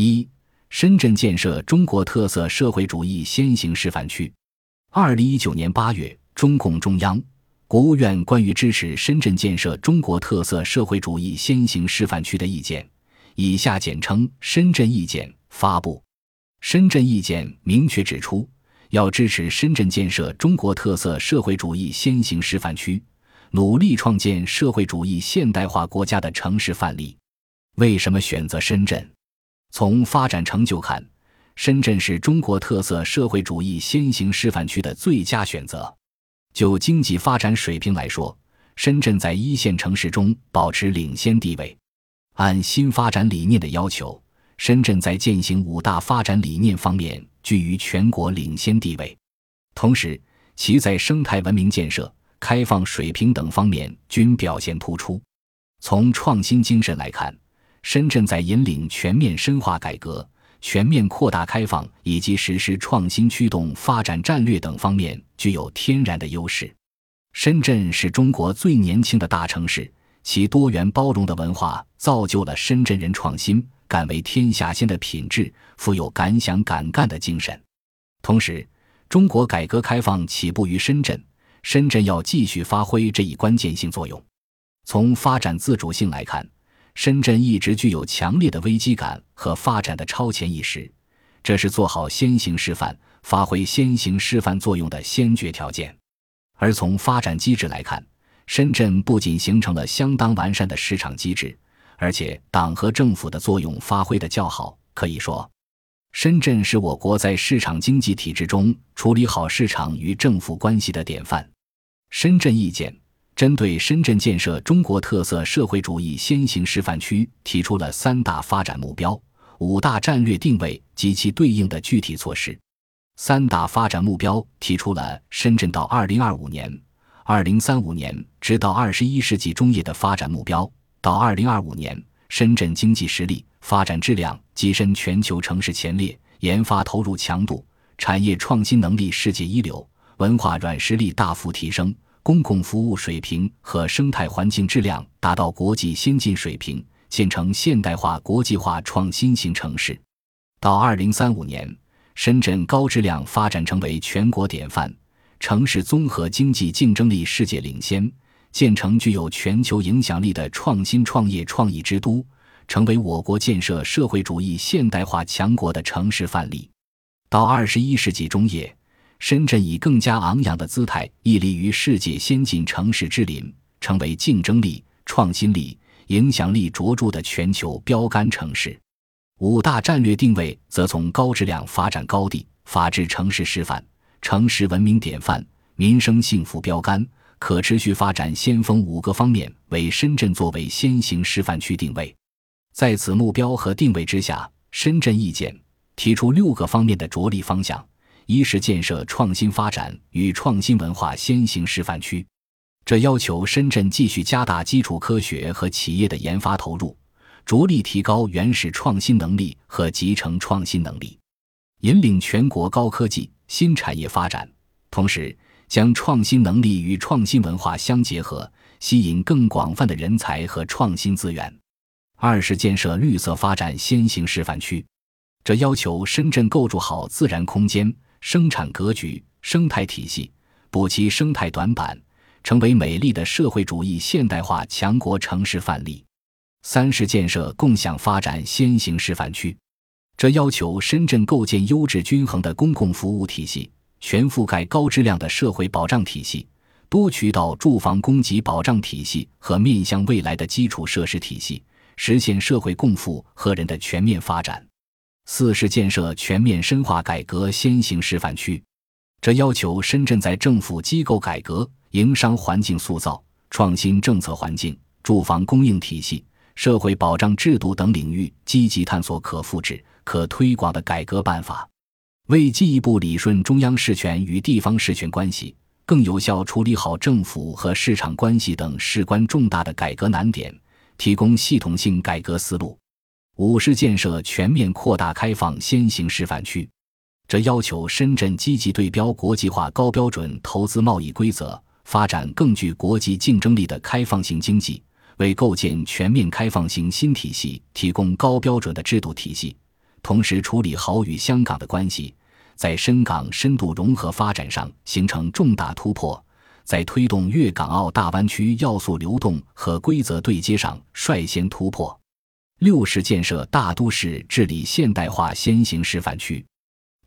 一、深圳建设中国特色社会主义先行示范区。二零一九年八月，中共中央、国务院关于支持深圳建设中国特色社会主义先行示范区的意见（以下简称“深圳意见”）发布。深圳意见明确指出，要支持深圳建设中国特色社会主义先行示范区。努力创建社会主义现代化国家的城市范例。为什么选择深圳？从发展成就看，深圳是中国特色社会主义先行示范区的最佳选择。就经济发展水平来说，深圳在一线城市中保持领先地位。按新发展理念的要求，深圳在践行五大发展理念方面居于全国领先地位。同时，其在生态文明建设。开放水平等方面均表现突出。从创新精神来看，深圳在引领全面深化改革、全面扩大开放以及实施创新驱动发展战略等方面具有天然的优势。深圳是中国最年轻的大城市，其多元包容的文化造就了深圳人创新、敢为天下先的品质，富有敢想敢干的精神。同时，中国改革开放起步于深圳。深圳要继续发挥这一关键性作用。从发展自主性来看，深圳一直具有强烈的危机感和发展的超前意识，这是做好先行示范、发挥先行示范作用的先决条件。而从发展机制来看，深圳不仅形成了相当完善的市场机制，而且党和政府的作用发挥的较好。可以说，深圳是我国在市场经济体制中处理好市场与政府关系的典范。深圳意见针对深圳建设中国特色社会主义先行示范区提出了三大发展目标、五大战略定位及其对应的具体措施。三大发展目标提出了深圳到二零二五年、二零三五年直到二十一世纪中叶的发展目标。到二零二五年，深圳经济实力、发展质量跻身全球城市前列，研发投入强度、产业创新能力世界一流。文化软实力大幅提升，公共服务水平和生态环境质量达到国际先进水平，建成现代化国际化创新型城市。到二零三五年，深圳高质量发展成为全国典范，城市综合经济竞争力世界领先，建成具有全球影响力的创新创业创意之都，成为我国建设社会主义现代化强国的城市范例。到二十一世纪中叶。深圳以更加昂扬的姿态屹立于世界先进城市之林，成为竞争力、创新力、影响力卓著的全球标杆城市。五大战略定位则从高质量发展高地、法治城市示范、城市文明典范、民生幸福标杆、可持续发展先锋五个方面为深圳作为先行示范区定位。在此目标和定位之下，深圳意见提出六个方面的着力方向。一是建设创新发展与创新文化先行示范区，这要求深圳继续加大基础科学和企业的研发投入，着力提高原始创新能力和集成创新能力，引领全国高科技新产业发展。同时，将创新能力与创新文化相结合，吸引更广泛的人才和创新资源。二是建设绿色发展先行示范区，这要求深圳构筑好自然空间。生产格局、生态体系，补齐生态短板，成为美丽的社会主义现代化强国城市范例。三是建设共享发展先行示范区，这要求深圳构建优质均衡的公共服务体系，全覆盖高质量的社会保障体系、多渠道住房供给保障体系和面向未来的基础设施体系，实现社会共富和人的全面发展。四是建设全面深化改革先行示范区，这要求深圳在政府机构改革、营商环境塑造、创新政策环境、住房供应体系、社会保障制度等领域积极探索可复制、可推广的改革办法，为进一步理顺中央事权与地方事权关系，更有效处理好政府和市场关系等事关重大的改革难点，提供系统性改革思路。五是建设全面扩大开放先行示范区，这要求深圳积极对标国际化高标准投资贸易规则，发展更具国际竞争力的开放性经济，为构建全面开放型新体系提供高标准的制度体系，同时处理好与香港的关系，在深港深度融合发展上形成重大突破，在推动粤港澳大湾区要素流动和规则对接上率先突破。六是建设大都市治理现代化先行示范区，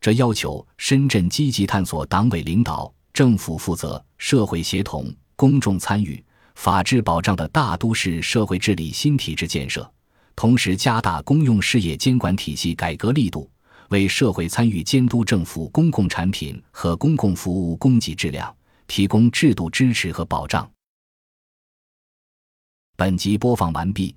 这要求深圳积极探索党委领导、政府负责、社会协同、公众参与、法治保障的大都市社会治理新体制建设。同时，加大公用事业监管体系改革力度，为社会参与监督政府公共产品和公共服务供给质量提供制度支持和保障。本集播放完毕，